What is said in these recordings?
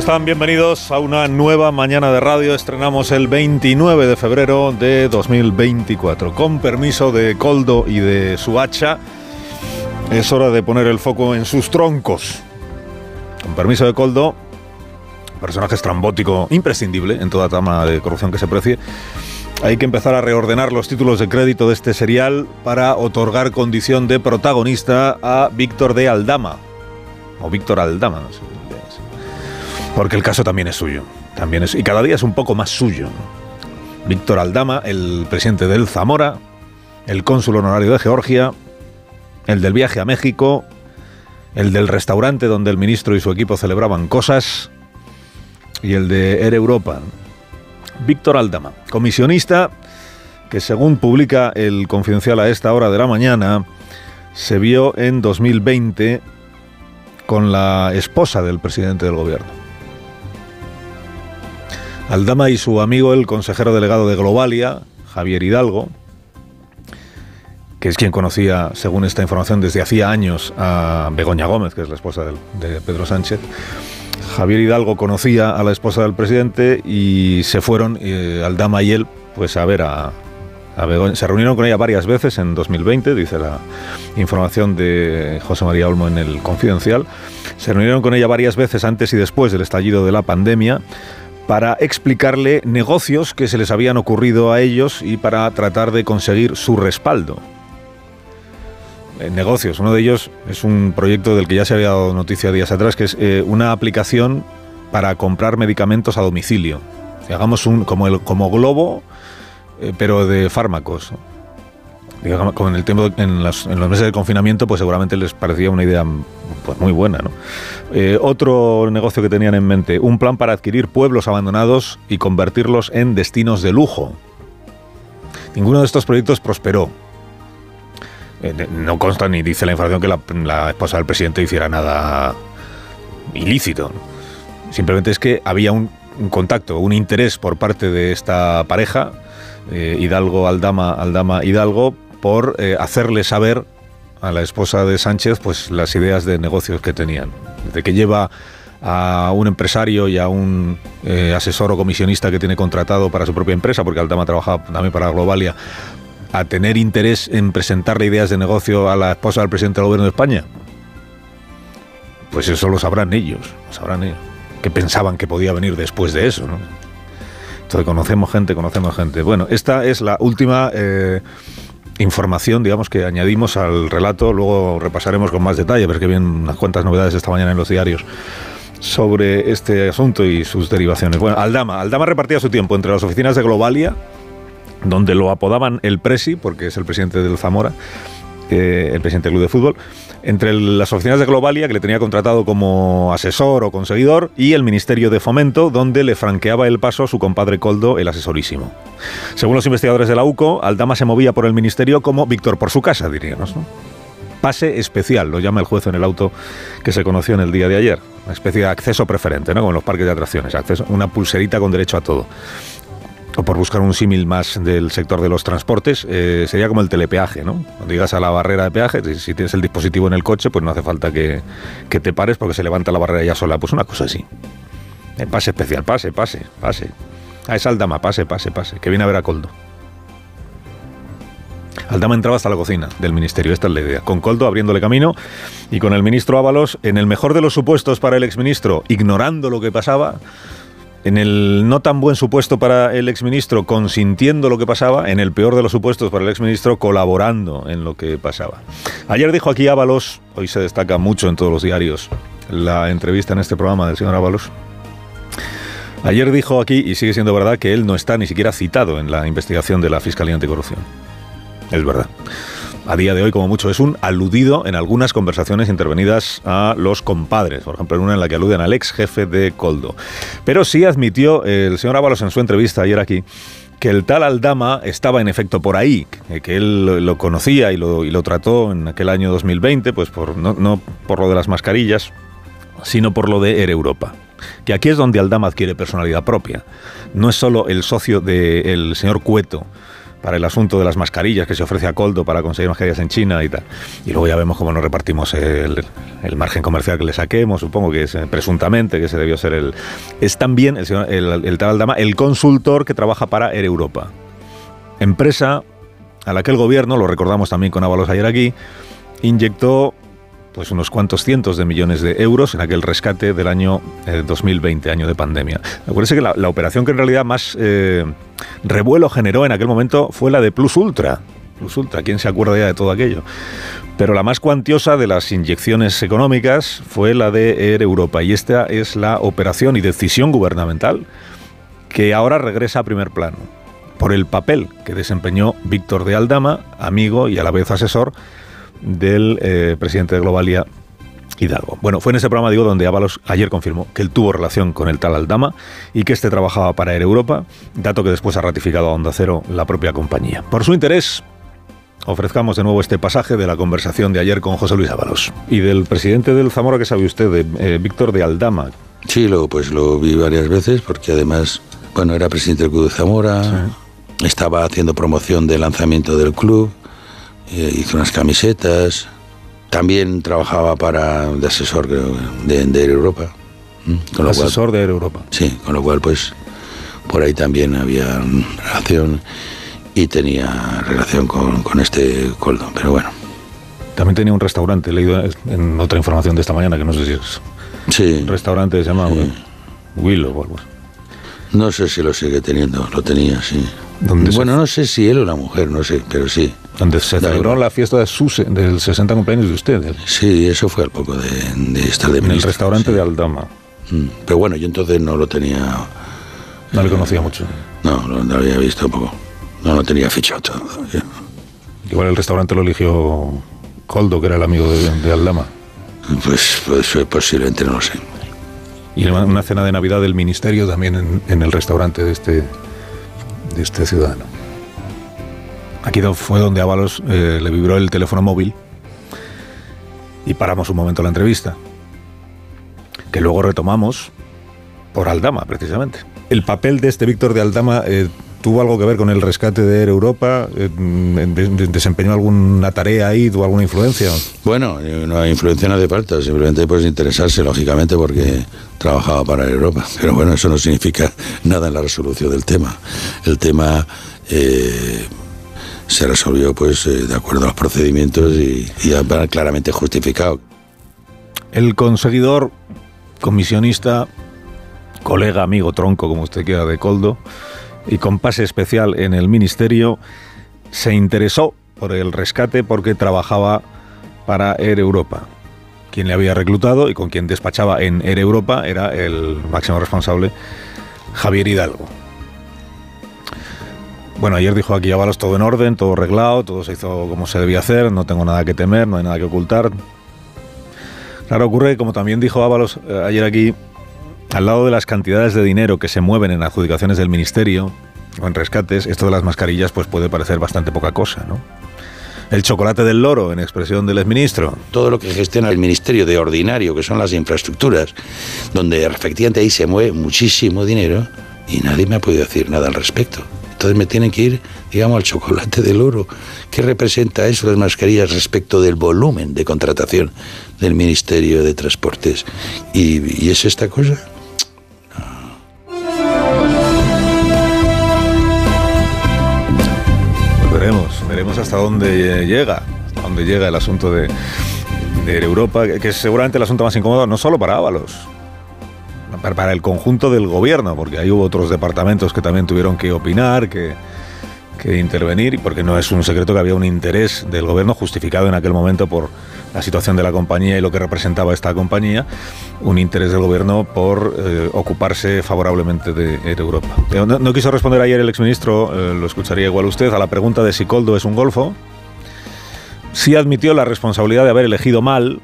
Están? Bienvenidos a una nueva mañana de radio. Estrenamos el 29 de febrero de 2024. Con permiso de Coldo y de su hacha, es hora de poner el foco en sus troncos. Con permiso de Coldo, personaje estrambótico imprescindible en toda trama de corrupción que se precie. Hay que empezar a reordenar los títulos de crédito de este serial para otorgar condición de protagonista a Víctor de Aldama. O Víctor Aldama, no sé. Porque el caso también es suyo. También es, y cada día es un poco más suyo. Víctor Aldama, el presidente del Zamora, el cónsul honorario de Georgia, el del viaje a México, el del restaurante donde el ministro y su equipo celebraban cosas, y el de Air Europa. Víctor Aldama, comisionista que según publica el Confidencial a esta hora de la mañana, se vio en 2020 con la esposa del presidente del gobierno. Aldama y su amigo, el consejero delegado de Globalia, Javier Hidalgo, que es quien conocía, según esta información, desde hacía años a Begoña Gómez, que es la esposa de Pedro Sánchez. Javier Hidalgo conocía a la esposa del presidente y se fueron, eh, Aldama y él, pues a ver a, a Begoña. Se reunieron con ella varias veces en 2020, dice la información de José María Olmo en el Confidencial. Se reunieron con ella varias veces antes y después del estallido de la pandemia para explicarle negocios que se les habían ocurrido a ellos y para tratar de conseguir su respaldo. Eh, negocios, uno de ellos es un proyecto del que ya se había dado noticia días atrás, que es eh, una aplicación para comprar medicamentos a domicilio. Hagamos un como el como globo, eh, pero de fármacos. En el tiempo, en, los meses de confinamiento, pues seguramente les parecía una idea pues, muy buena. ¿no? Eh, otro negocio que tenían en mente, un plan para adquirir pueblos abandonados y convertirlos en destinos de lujo. Ninguno de estos proyectos prosperó. Eh, no consta ni dice la información que la, esposa del presidente hiciera nada ilícito. Simplemente es que había un, un contacto, un interés por parte de esta pareja, eh, Hidalgo Aldama, Aldama Hidalgo, por eh, hacerle saber a la esposa de Sánchez pues las ideas de negocios que tenían. Desde que lleva a un empresario y a un eh, asesor o comisionista que tiene contratado para su propia empresa, porque Aldama trabajaba también para Globalia, a tener interés en presentarle ideas de negocio a la esposa del presidente del gobierno de España. Pues eso lo sabrán ellos, lo sabrán ellos, que pensaban que podía venir después de eso, ¿no? Entonces conocemos gente, conocemos gente. Bueno, esta es la última eh, información, digamos, que añadimos al relato. Luego repasaremos con más detalle, pero es que vienen unas cuantas novedades esta mañana en los diarios sobre este asunto y sus derivaciones. Bueno, Aldama. Aldama repartía su tiempo entre las oficinas de Globalia, donde lo apodaban el Presi, porque es el presidente del Zamora, eh, el presidente del club de fútbol, entre las oficinas de Globalia, que le tenía contratado como asesor o conseguidor, y el Ministerio de Fomento, donde le franqueaba el paso a su compadre Coldo, el asesorísimo. Según los investigadores de la UCO, Aldama se movía por el ministerio como Víctor por su casa, diríamos. Pase especial, lo llama el juez en el auto que se conoció en el día de ayer. Una especie de acceso preferente, ¿no? Como en los parques de atracciones. Acceso, una pulserita con derecho a todo. O por buscar un símil más del sector de los transportes, eh, sería como el telepeaje, ¿no? Cuando llegas a la barrera de peaje, si- tienes el dispositivo en el coche, pues no hace falta que, que te pares porque se levanta la barrera ya sola. Pues una cosa así. Eh, pase especial, pase, pase, pase. A esa Aldama, pase, pase, pase. Que viene a ver a Coldo. Aldama entraba hasta la cocina del ministerio, esta es la idea, con Coldo abriéndole camino y con el ministro Ábalos, en el mejor de los supuestos para el exministro, ignorando lo que pasaba, en el no tan buen supuesto para el exministro, consintiendo lo que pasaba, en el peor de los supuestos para el exministro, colaborando en lo que pasaba. Ayer dijo aquí Ábalos, hoy se destaca mucho en todos los diarios la entrevista en este programa del señor Ábalos, Ayer dijo aquí, y sigue siendo verdad, que él no está ni siquiera citado en la investigación de la Fiscalía Anticorrupción. Es verdad. a día de hoy como mucho. Es un aludido en algunas conversaciones intervenidas a los compadres, por ejemplo, en una en la que aluden al ex jefe de Coldo. Pero sí admitió el señor Ábalos en su entrevista ayer aquí que el tal Aldama estaba en efecto por ahí, que él lo conocía y lo, y lo trató en aquel año 2020, pues por, no, no por lo de las mascarillas, sino por lo de Air Europa. Que aquí es donde Aldama adquiere personalidad propia. No es solo el socio del señor Cueto, para el asunto de las mascarillas que se ofrece a Coldo para conseguir mascarillas en China y tal. Y luego ya vemos cómo nos repartimos el, margen comercial que le saquemos, supongo que es eh, presuntamente que ese debió ser el... Es también el, señor, el tal Aldama el consultor que trabaja para Air Europa. Empresa a la que el gobierno, lo recordamos también con Ábalos ayer aquí, inyectó pues unos cuantos cientos de millones de euros en aquel rescate del año eh, 2020, año de pandemia. Acuérdense que la, la, operación que en realidad más eh, revuelo generó en aquel momento fue la de Plus Ultra. Plus Ultra, ¿quién se acuerda ya de todo aquello? Pero la más cuantiosa de las inyecciones económicas fue la de Air Europa y esta es la operación y decisión gubernamental que ahora regresa a primer plano por el papel que desempeñó Víctor de Aldama, amigo y a la vez asesor del eh, presidente de Globalia, Hidalgo. Bueno, fue en ese programa, digo, donde Ábalos ayer confirmó que él tuvo relación con el tal Aldama y que este trabajaba para Air Europa, dato que después ha ratificado a Onda Cero la propia compañía. Por su interés, ofrezcamos de nuevo este pasaje de la conversación de ayer con José Luis Ábalos y del presidente del Zamora, que sabe usted, de eh, Víctor de Aldama. Sí, lo, pues lo vi varias veces porque además, bueno, era presidente del Club de Zamora, sí. estaba haciendo promoción del lanzamiento del club eh, hizo unas camisetas. También trabajaba para de asesor creo, de, de Air Europa. Con lo asesor cual, de Air Europa. Sí, con lo cual pues por ahí también había relación y tenía relación con, con este Coldo, pero bueno. También tenía un restaurante, he leído en otra información de esta mañana, que no sé si es... Sí. Un restaurante se llama sí. Willow o algo. No sé si lo sigue teniendo, lo tenía, sí. Bueno, no sé si él o la mujer, no sé, pero sí. Donde se celebró la fiesta de su, del 60 cumpleaños de usted. Sí, eso fue al poco de, de estar de En el restaurante sí. de Aldama. Mm, pero bueno, yo entonces no lo tenía... No le conocía mucho. No, no lo había visto poco. No lo tenía fichado todo. Igual el restaurante lo eligió Coldo, que era el amigo de, de Aldama. Pues, pues posiblemente no lo sé. Y una cena de Navidad del Ministerio también en, en el restaurante de este, de este ciudadano. Aquí fue donde Ábalos eh, le vibró el teléfono móvil y paramos un momento la entrevista, que luego retomamos por Aldama, precisamente. El papel de este Víctor de Aldama eh, tuvo algo que ver con el rescate de Air Europa, eh, de, de, desempeñó alguna tarea ahí, tuvo alguna influencia. Bueno, no influencia no hace falta, simplemente puedes interesarse, lógicamente, porque trabajaba para Air Europa. Pero bueno, eso no significa nada en la resolución del tema. El tema eh, se resolvió pues eh, de acuerdo a los procedimientos y, y claramente justificado. El conseguidor, comisionista, colega, amigo, tronco, como usted quiera, de Coldo, y con pase especial en el ministerio, se interesó por el rescate porque trabajaba para Air Europa. Quien le había reclutado y con quien despachaba en Air Europa era el máximo responsable, Javier Hidalgo. Bueno, ayer dijo aquí Ábalos todo en orden, todo arreglado, todo se hizo como se debía hacer, no tengo nada que temer, no hay nada que ocultar. Claro, ocurre, como también dijo Ábalos eh, ayer aquí, al lado de las cantidades de dinero que se mueven en adjudicaciones del ministerio o en rescates, esto de las mascarillas pues puede parecer bastante poca cosa, ¿no? El chocolate del loro, en expresión del exministro. Todo lo que gestiona el ministerio de ordinario, que son las infraestructuras, donde efectivamente ahí se mueve muchísimo dinero y nadie me ha podido decir nada al respecto. Entonces me tienen que ir, digamos, al chocolate del oro. ¿Qué representa eso las mascarillas respecto del volumen de contratación del Ministerio de Transportes? ¿Y, y es esta cosa? Veremos, hasta dónde llega, hasta dónde llega el asunto de, de Europa, que es seguramente el asunto más incómodo, no solo para Ábalos, para, el conjunto del gobierno, porque ahí hubo otros departamentos que también tuvieron que opinar, que, que intervenir, porque no es un secreto que había un interés del gobierno justificado en aquel momento por la situación de la compañía y lo que representaba esta compañía, un interés del gobierno por eh, ocuparse favorablemente de Europa. No, no, quiso responder ayer el exministro, eh, lo escucharía igual usted, a la pregunta de si Coldo es un golfo. sí admitió la responsabilidad de haber elegido mal,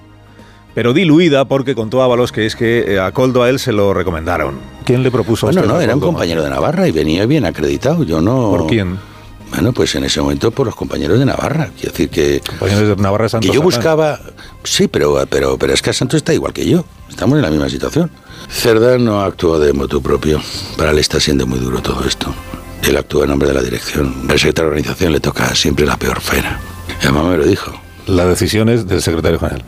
pero diluida porque contó Ábalos que es que eh, a Coldo a él se lo recomendaron. ¿Quién le propuso Bueno, esto? no, era un compañero de Navarra y venía bien acreditado. Yo no. ¿Por quién? Bueno, pues en ese momento por los compañeros de Navarra. Quiero decir que. Compañeros de Navarra Santos que yo buscaba. Sí, pero, pero, pero es que Santos está igual que yo. Estamos en la misma situación. Cerdán no actuó de motu propio. Para él está siendo muy duro todo esto. Él actúa en nombre de la dirección. Al secretario de organización le toca siempre la peor faena. Y además me lo dijo. La decisión es del secretario general,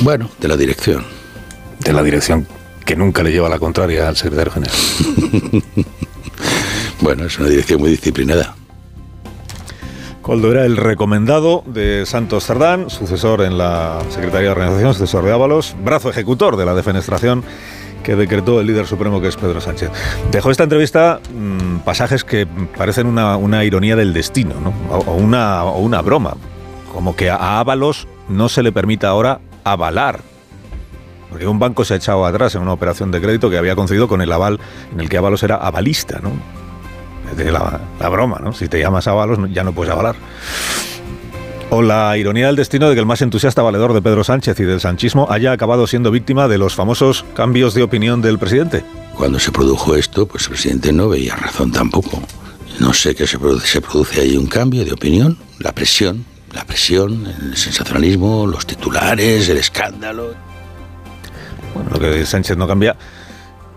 Bueno, de la dirección. de la dirección que nunca le lleva la contraria al secretario general. Bueno, es una dirección muy disciplinada. Coldo era el recomendado de Santos Cerdán, sucesor en la Secretaría de Organización, sucesor de Ábalos, brazo ejecutor de la defenestración que decretó el líder supremo que es Pedro Sánchez. Dejó esta entrevista mmm, pasajes que parecen una, ironía del destino, ¿no? o, una, broma, como que a Ábalos no se le permita ahora avalar porque un banco se ha echado atrás en una operación de crédito que había concedido con el aval en el que Ábalos era avalista, ¿no? La, la, broma, ¿no? Si te llamas Ábalos ya no puedes avalar. O la ironía del destino de que el más entusiasta valedor de Pedro Sánchez y del sanchismo haya acabado siendo víctima de los famosos cambios de opinión del presidente. Cuando se produjo esto, pues el presidente no veía razón tampoco. No sé qué se produce, se produce ahí un cambio de opinión, la presión, la presión, el sensacionalismo, los titulares, el escándalo. Bueno, lo que Sánchez no cambia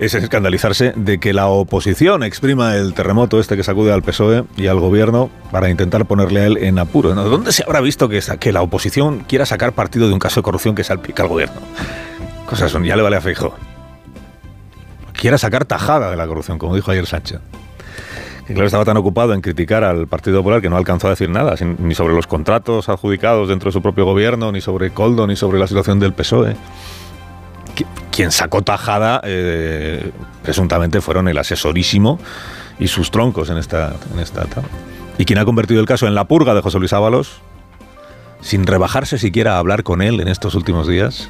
es escandalizarse de que la oposición exprima el terremoto este que sacude al PSOE y al gobierno para intentar ponerle a él en apuro. ¿no? ¿Dónde se habrá visto que, la oposición quiera sacar partido de un caso de corrupción que salpica al gobierno? Cosas son, ya le vale a Feijóo. Quiera sacar tajada de la corrupción, como dijo ayer Sánchez. Que claro, estaba tan ocupado en criticar al Partido Popular que no alcanzó a decir nada, ni sobre los contratos adjudicados dentro de su propio gobierno, ni sobre Coldo, ni sobre la situación del PSOE quien sacó tajada eh, presuntamente fueron el asesorísimo y sus troncos en esta, en esta etapa. Y quien ha convertido el caso en la purga de José Luis Ábalos, sin rebajarse siquiera a hablar con él en estos últimos días,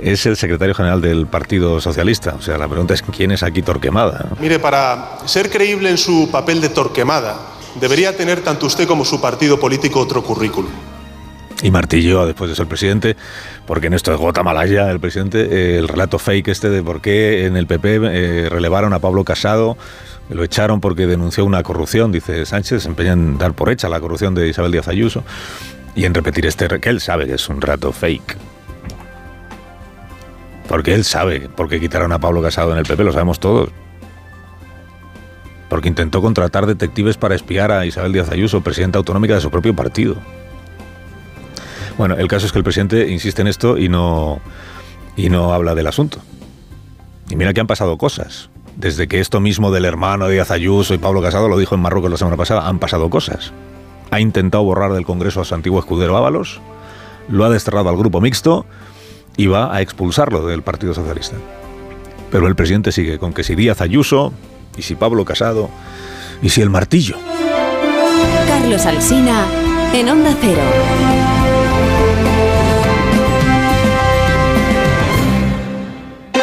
es el secretario general del Partido Socialista. O sea, la pregunta es quién es aquí Torquemada. Mire, para ser creíble en su papel de Torquemada, debería tener tanto usted como su partido político otro currículum y martilló después de ser presidente, porque en esto es gota malaya el presidente, eh, el relato fake este de por qué en el PP eh, relevaron a Pablo Casado, lo echaron porque denunció una corrupción, dice Sánchez, se en dar por hecha la corrupción de Isabel Díaz Ayuso y en repetir este, que él sabe que es un relato fake. Porque él sabe por qué quitaron a Pablo Casado en el PP, lo sabemos todos. Porque intentó contratar detectives para espiar a Isabel Díaz Ayuso, presidenta autonómica de su propio partido. Bueno, el caso es que el presidente insiste en esto y no, y no habla del asunto. Y mira que han pasado cosas. Desde que esto mismo del hermano de Díaz Ayuso y Pablo Casado lo dijo en Marruecos la semana pasada, han pasado cosas. Ha intentado borrar del Congreso a su antiguo escudero Ábalos, lo ha desterrado al grupo mixto y va a expulsarlo del Partido Socialista. Pero el presidente sigue con que si Díaz Ayuso, y si Pablo Casado, y si el martillo. Carlos Alsina, en Onda Cero.